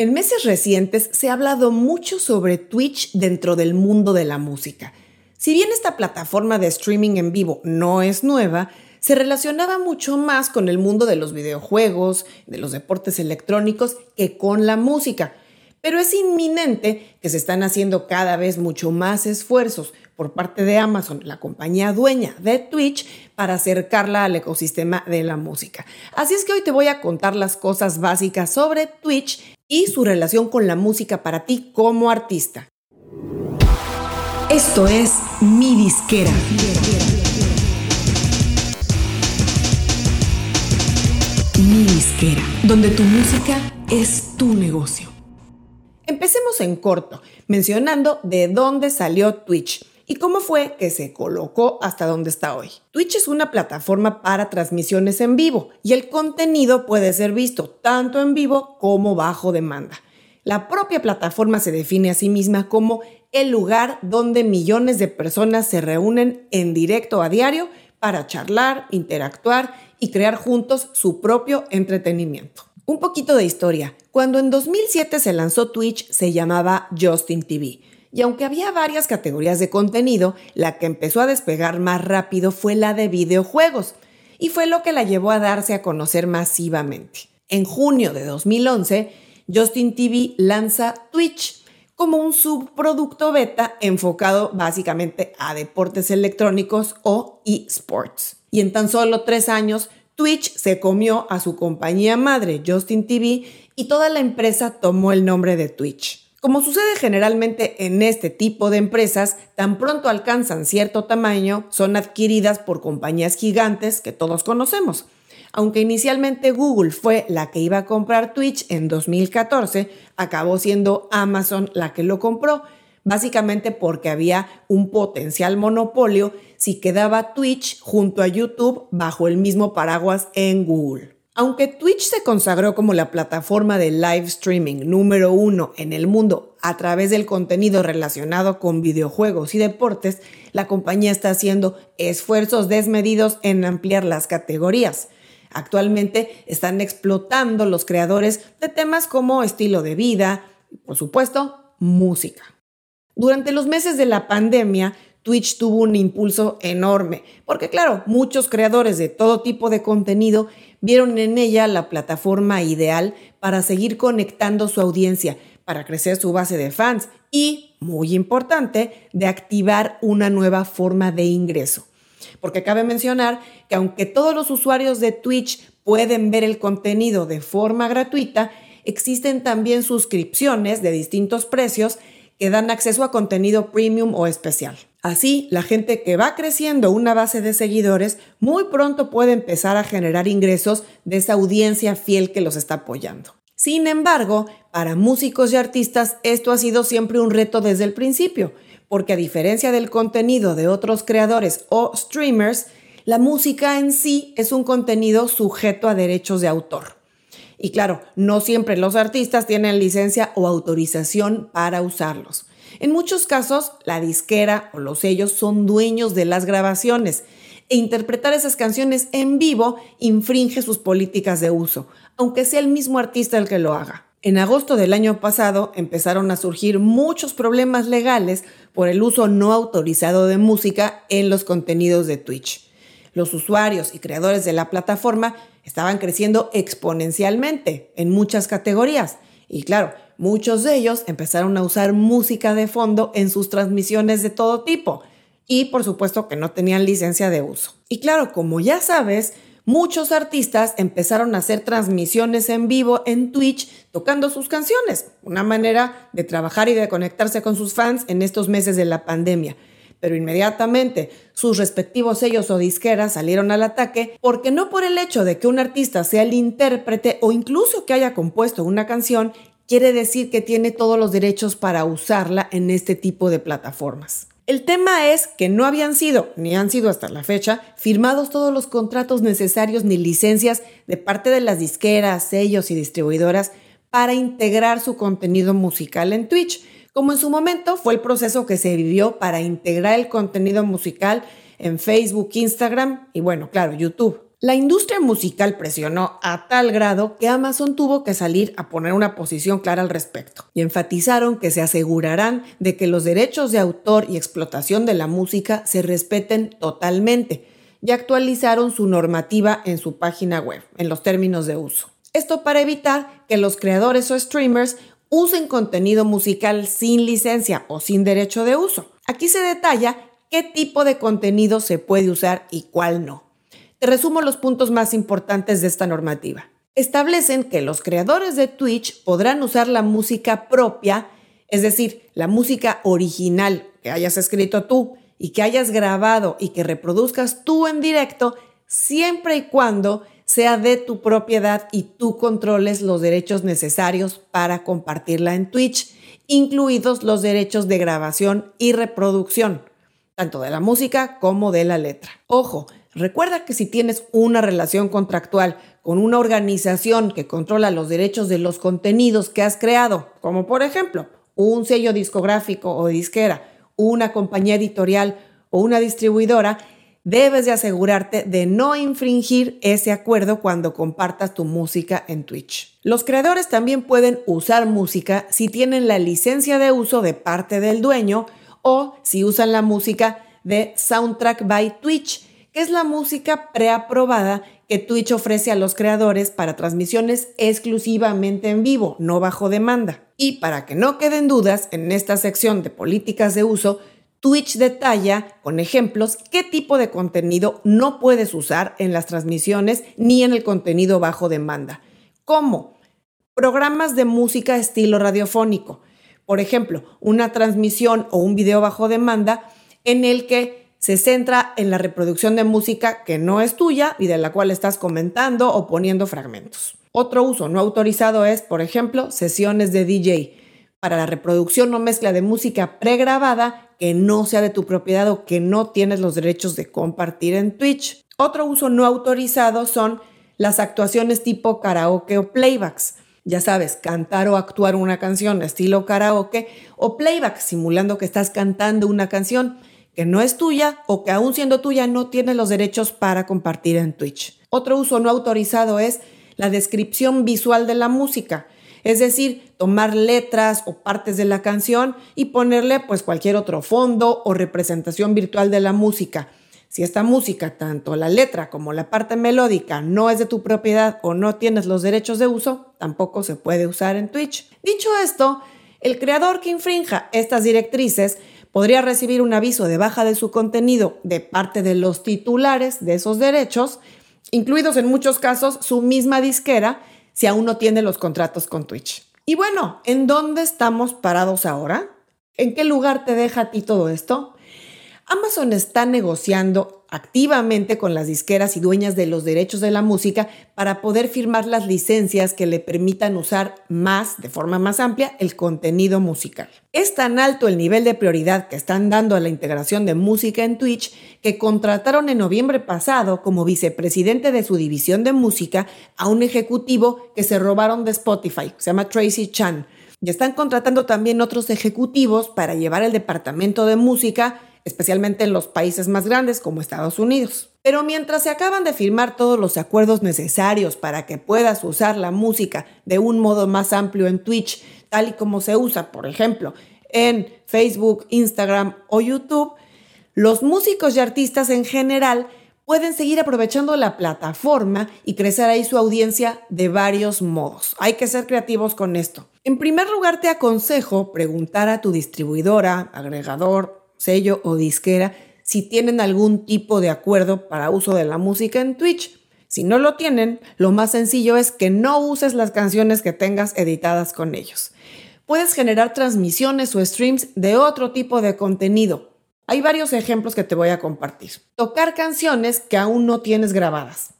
En meses recientes se ha hablado mucho sobre Twitch dentro del mundo de la música. Si bien esta plataforma de streaming en vivo no es nueva, se relacionaba mucho más con el mundo de los videojuegos, de los deportes electrónicos, que con la música. Pero es inminente que se están haciendo cada vez mucho más esfuerzos por parte de Amazon, la compañía dueña de Twitch, para acercarla al ecosistema de la música. Así es que hoy te voy a contar las cosas básicas sobre Twitch y su relación con la música para ti como artista. Esto es Mi Disquera. Mi Disquera, donde tu música es tu negocio. Empecemos en corto, mencionando de dónde salió Twitch y cómo fue que se colocó hasta donde está hoy. Twitch es una plataforma para transmisiones en vivo y el contenido puede ser visto tanto en vivo como bajo demanda. La propia plataforma se define a sí misma como el lugar donde millones de personas se reúnen en directo a diario para charlar, interactuar y crear juntos su propio entretenimiento. Un poquito de historia. Cuando en 2007 se lanzó Twitch se llamaba Justin TV y aunque había varias categorías de contenido, la que empezó a despegar más rápido fue la de videojuegos, y fue lo que la llevó a darse a conocer masivamente. En junio de 2011, Justin TV lanza Twitch como un subproducto beta enfocado básicamente a deportes electrónicos o esports. Y en tan solo tres años, Twitch se comió a su compañía madre, Justin TV, y toda la empresa tomó el nombre de Twitch. Como sucede generalmente en este tipo de empresas, tan pronto alcanzan cierto tamaño, son adquiridas por compañías gigantes que todos conocemos. Aunque inicialmente Google fue la que iba a comprar Twitch en 2014, acabó siendo Amazon la que lo compró, básicamente porque había un potencial monopolio si quedaba Twitch junto a YouTube bajo el mismo paraguas en Google. Aunque Twitch se consagró como la plataforma de live streaming número uno en el mundo a través del contenido relacionado con videojuegos y deportes, la compañía está haciendo esfuerzos desmedidos en ampliar las categorías. Actualmente están explotando los creadores de temas como estilo de vida y, por supuesto, música. Durante los meses de la pandemia, Twitch tuvo un impulso enorme, porque claro, muchos creadores de todo tipo de contenido vieron en ella la plataforma ideal para seguir conectando su audiencia, para crecer su base de fans y, muy importante, de activar una nueva forma de ingreso. Porque cabe mencionar que aunque todos los usuarios de Twitch pueden ver el contenido de forma gratuita, existen también suscripciones de distintos precios que dan acceso a contenido premium o especial. Así, la gente que va creciendo una base de seguidores muy pronto puede empezar a generar ingresos de esa audiencia fiel que los está apoyando. Sin embargo, para músicos y artistas esto ha sido siempre un reto desde el principio, porque a diferencia del contenido de otros creadores o streamers, la música en sí es un contenido sujeto a derechos de autor. Y claro, no siempre los artistas tienen licencia o autorización para usarlos. En muchos casos, la disquera o los sellos son dueños de las grabaciones e interpretar esas canciones en vivo infringe sus políticas de uso, aunque sea el mismo artista el que lo haga. En agosto del año pasado empezaron a surgir muchos problemas legales por el uso no autorizado de música en los contenidos de Twitch. Los usuarios y creadores de la plataforma estaban creciendo exponencialmente en muchas categorías. Y claro, muchos de ellos empezaron a usar música de fondo en sus transmisiones de todo tipo. Y por supuesto que no tenían licencia de uso. Y claro, como ya sabes, muchos artistas empezaron a hacer transmisiones en vivo en Twitch tocando sus canciones, una manera de trabajar y de conectarse con sus fans en estos meses de la pandemia pero inmediatamente sus respectivos sellos o disqueras salieron al ataque porque no por el hecho de que un artista sea el intérprete o incluso que haya compuesto una canción, quiere decir que tiene todos los derechos para usarla en este tipo de plataformas. El tema es que no habían sido, ni han sido hasta la fecha, firmados todos los contratos necesarios ni licencias de parte de las disqueras, sellos y distribuidoras para integrar su contenido musical en Twitch como en su momento fue el proceso que se vivió para integrar el contenido musical en Facebook, Instagram y bueno, claro, YouTube. La industria musical presionó a tal grado que Amazon tuvo que salir a poner una posición clara al respecto y enfatizaron que se asegurarán de que los derechos de autor y explotación de la música se respeten totalmente y actualizaron su normativa en su página web, en los términos de uso. Esto para evitar que los creadores o streamers usen contenido musical sin licencia o sin derecho de uso. Aquí se detalla qué tipo de contenido se puede usar y cuál no. Te resumo los puntos más importantes de esta normativa. Establecen que los creadores de Twitch podrán usar la música propia, es decir, la música original que hayas escrito tú y que hayas grabado y que reproduzcas tú en directo, siempre y cuando sea de tu propiedad y tú controles los derechos necesarios para compartirla en Twitch, incluidos los derechos de grabación y reproducción, tanto de la música como de la letra. Ojo, recuerda que si tienes una relación contractual con una organización que controla los derechos de los contenidos que has creado, como por ejemplo un sello discográfico o disquera, una compañía editorial o una distribuidora, debes de asegurarte de no infringir ese acuerdo cuando compartas tu música en Twitch. Los creadores también pueden usar música si tienen la licencia de uso de parte del dueño o si usan la música de Soundtrack by Twitch, que es la música preaprobada que Twitch ofrece a los creadores para transmisiones exclusivamente en vivo, no bajo demanda. Y para que no queden dudas, en esta sección de políticas de uso, Twitch detalla con ejemplos qué tipo de contenido no puedes usar en las transmisiones ni en el contenido bajo demanda. ¿Cómo? Programas de música estilo radiofónico. Por ejemplo, una transmisión o un video bajo demanda en el que se centra en la reproducción de música que no es tuya y de la cual estás comentando o poniendo fragmentos. Otro uso no autorizado es, por ejemplo, sesiones de DJ para la reproducción o mezcla de música pregrabada que no sea de tu propiedad o que no tienes los derechos de compartir en Twitch. Otro uso no autorizado son las actuaciones tipo karaoke o playbacks. Ya sabes, cantar o actuar una canción estilo karaoke o playback, simulando que estás cantando una canción que no es tuya o que aún siendo tuya no tienes los derechos para compartir en Twitch. Otro uso no autorizado es la descripción visual de la música. Es decir, tomar letras o partes de la canción y ponerle pues cualquier otro fondo o representación virtual de la música. Si esta música, tanto la letra como la parte melódica, no es de tu propiedad o no tienes los derechos de uso, tampoco se puede usar en Twitch. Dicho esto, el creador que infrinja estas directrices podría recibir un aviso de baja de su contenido de parte de los titulares de esos derechos incluidos en muchos casos su misma disquera si aún no tiene los contratos con Twitch. Y bueno, ¿en dónde estamos parados ahora? ¿En qué lugar te deja a ti todo esto? Amazon está negociando activamente con las disqueras y dueñas de los derechos de la música para poder firmar las licencias que le permitan usar más, de forma más amplia, el contenido musical. Es tan alto el nivel de prioridad que están dando a la integración de música en Twitch que contrataron en noviembre pasado como vicepresidente de su división de música a un ejecutivo que se robaron de Spotify, se llama Tracy Chan. Y están contratando también otros ejecutivos para llevar el departamento de música especialmente en los países más grandes como Estados Unidos. Pero mientras se acaban de firmar todos los acuerdos necesarios para que puedas usar la música de un modo más amplio en Twitch, tal y como se usa, por ejemplo, en Facebook, Instagram o YouTube, los músicos y artistas en general pueden seguir aprovechando la plataforma y crecer ahí su audiencia de varios modos. Hay que ser creativos con esto. En primer lugar, te aconsejo preguntar a tu distribuidora, agregador sello o disquera si tienen algún tipo de acuerdo para uso de la música en Twitch. Si no lo tienen, lo más sencillo es que no uses las canciones que tengas editadas con ellos. Puedes generar transmisiones o streams de otro tipo de contenido. Hay varios ejemplos que te voy a compartir. Tocar canciones que aún no tienes grabadas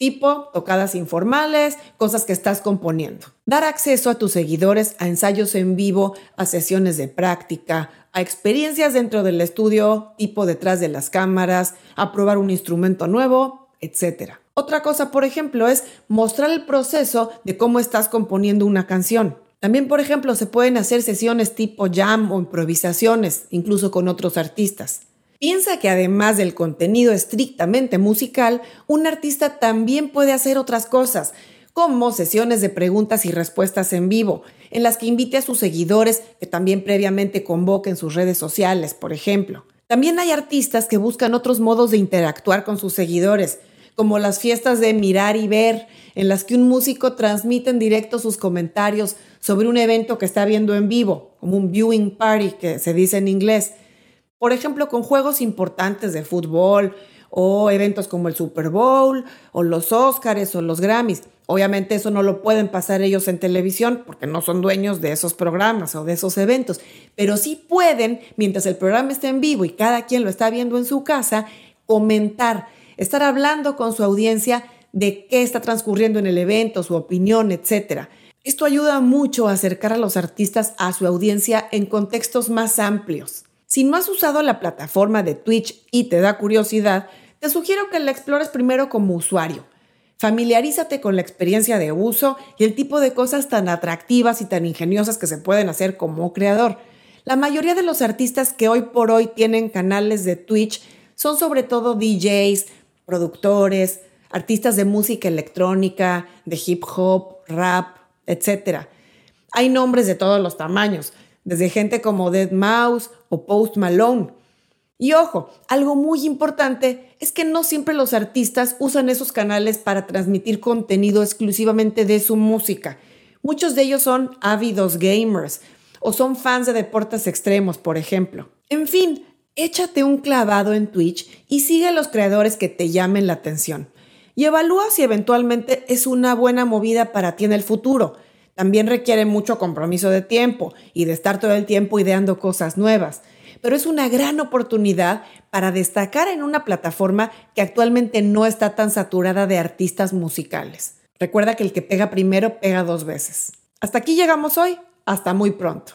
tipo tocadas informales, cosas que estás componiendo. Dar acceso a tus seguidores a ensayos en vivo, a sesiones de práctica, a experiencias dentro del estudio, tipo detrás de las cámaras, a probar un instrumento nuevo, etc. Otra cosa, por ejemplo, es mostrar el proceso de cómo estás componiendo una canción. También, por ejemplo, se pueden hacer sesiones tipo jam o improvisaciones, incluso con otros artistas. Piensa que además del contenido estrictamente musical, un artista también puede hacer otras cosas, como sesiones de preguntas y respuestas en vivo, en las que invite a sus seguidores que también previamente convoquen sus redes sociales, por ejemplo. También hay artistas que buscan otros modos de interactuar con sus seguidores, como las fiestas de mirar y ver, en las que un músico transmite en directo sus comentarios sobre un evento que está viendo en vivo, como un viewing party que se dice en inglés, por ejemplo, con juegos importantes de fútbol o eventos como el Super Bowl o los Oscars o los Grammys. Obviamente eso no lo pueden pasar ellos en televisión porque no son dueños de esos programas o de esos eventos, pero sí pueden, mientras el programa está en vivo y cada quien lo está viendo en su casa, comentar, estar hablando con su audiencia de qué está transcurriendo en el evento, su opinión, etc. Esto ayuda mucho a acercar a los artistas a su audiencia en contextos más amplios. Si no has usado la plataforma de Twitch y te da curiosidad, te sugiero que la explores primero como usuario. Familiarízate con la experiencia de uso y el tipo de cosas tan atractivas y tan ingeniosas que se pueden hacer como creador. La mayoría de los artistas que hoy por hoy tienen canales de Twitch son sobre todo DJs, productores, artistas de música electrónica, de hip hop, rap, etc. Hay nombres de todos los tamaños, desde gente como Dead Mouse o Post Malone. Y ojo, algo muy importante es que no siempre los artistas usan esos canales para transmitir contenido exclusivamente de su música. Muchos de ellos son ávidos gamers o son fans de deportes extremos, por ejemplo. En fin, échate un clavado en Twitch y sigue a los creadores que te llamen la atención. Y evalúa si eventualmente es una buena movida para ti en el futuro. También requiere mucho compromiso de tiempo y de estar todo el tiempo ideando cosas nuevas. Pero es una gran oportunidad para destacar en una plataforma que actualmente no está tan saturada de artistas musicales. Recuerda que el que pega primero pega dos veces. Hasta aquí llegamos hoy. Hasta muy pronto.